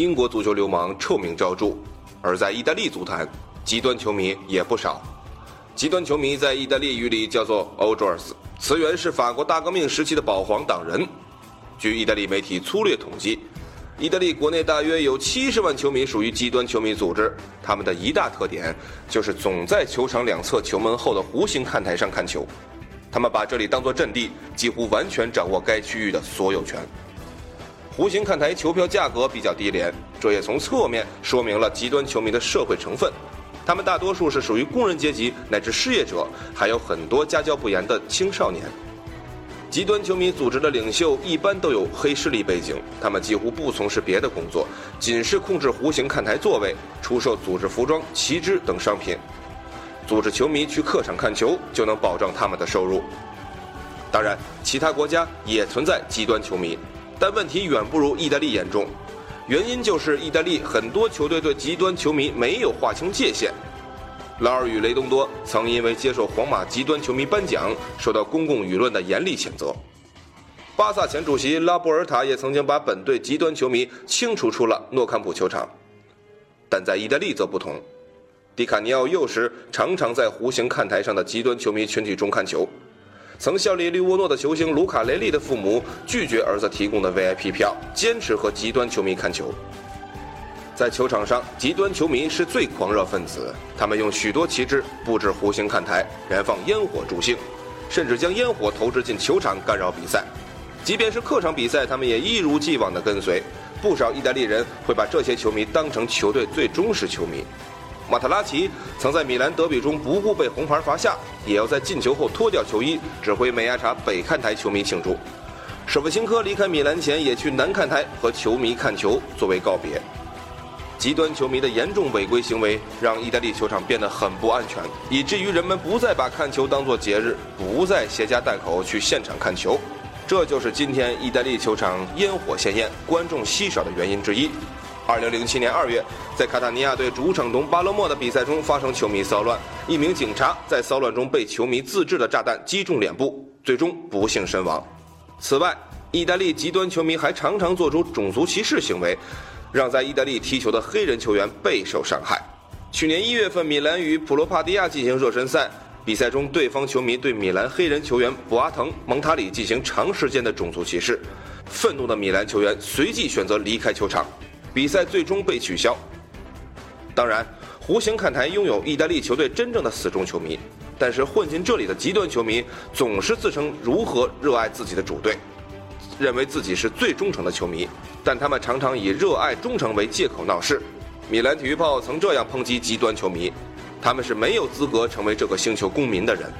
英国足球流氓臭名昭著，而在意大利足坛，极端球迷也不少。极端球迷在意大利语里叫做 o d r s 词源是法国大革命时期的保皇党人。据意大利媒体粗略统计，意大利国内大约有七十万球迷属于极端球迷组织。他们的一大特点就是总在球场两侧球门后的弧形看台上看球，他们把这里当作阵地，几乎完全掌握该区域的所有权。弧形看台球票价格比较低廉，这也从侧面说明了极端球迷的社会成分。他们大多数是属于工人阶级乃至失业者，还有很多家教不严的青少年。极端球迷组织的领袖一般都有黑势力背景，他们几乎不从事别的工作，仅是控制弧形看台座位、出售组织服装、旗帜等商品。组织球迷去客场看球，就能保证他们的收入。当然，其他国家也存在极端球迷，但问题远不如意大利严重。原因就是意大利很多球队对极端球迷没有划清界限。劳尔与雷东多曾因为接受皇马极端球迷颁奖，受到公共舆论的严厉谴责。巴萨前主席拉波尔塔也曾经把本队极端球迷清除出了诺坎普球场。但在意大利则不同，迪卡尼奥幼时常常在弧形看台上的极端球迷群体中看球。曾效力利沃诺的球星卢卡雷利的父母拒绝儿子提供的 VIP 票，坚持和极端球迷看球。在球场上，极端球迷是最狂热分子。他们用许多旗帜布置弧形看台，燃放烟火助兴，甚至将烟火投掷进球场干扰比赛。即便是客场比赛，他们也一如既往地跟随。不少意大利人会把这些球迷当成球队最忠实球迷。马特拉齐曾在米兰德比中不顾被红牌罚下，也要在进球后脱掉球衣，指挥美亚查北看台球迷庆祝。舍甫琴科离开米兰前也去南看台和球迷看球，作为告别。极端球迷的严重违规行为让意大利球场变得很不安全，以至于人们不再把看球当作节日，不再携家带口去现场看球。这就是今天意大利球场烟火鲜艳、观众稀少的原因之一。二零零七年二月，在卡塔尼亚队主场同巴勒莫的比赛中发生球迷骚乱，一名警察在骚乱中被球迷自制的炸弹击中脸部，最终不幸身亡。此外，意大利极端球迷还常常做出种族歧视行为。让在意大利踢球的黑人球员备受伤害。去年一月份，米兰与普罗帕迪亚进行热身赛，比赛中对方球迷对米兰黑人球员博阿滕·蒙塔里进行长时间的种族歧视，愤怒的米兰球员随即选择离开球场，比赛最终被取消。当然，弧形看台拥有意大利球队真正的死忠球迷，但是混进这里的极端球迷总是自称如何热爱自己的主队。认为自己是最忠诚的球迷，但他们常常以热爱忠诚为借口闹事。米兰体育报曾这样抨击极端球迷：他们是没有资格成为这个星球公民的人。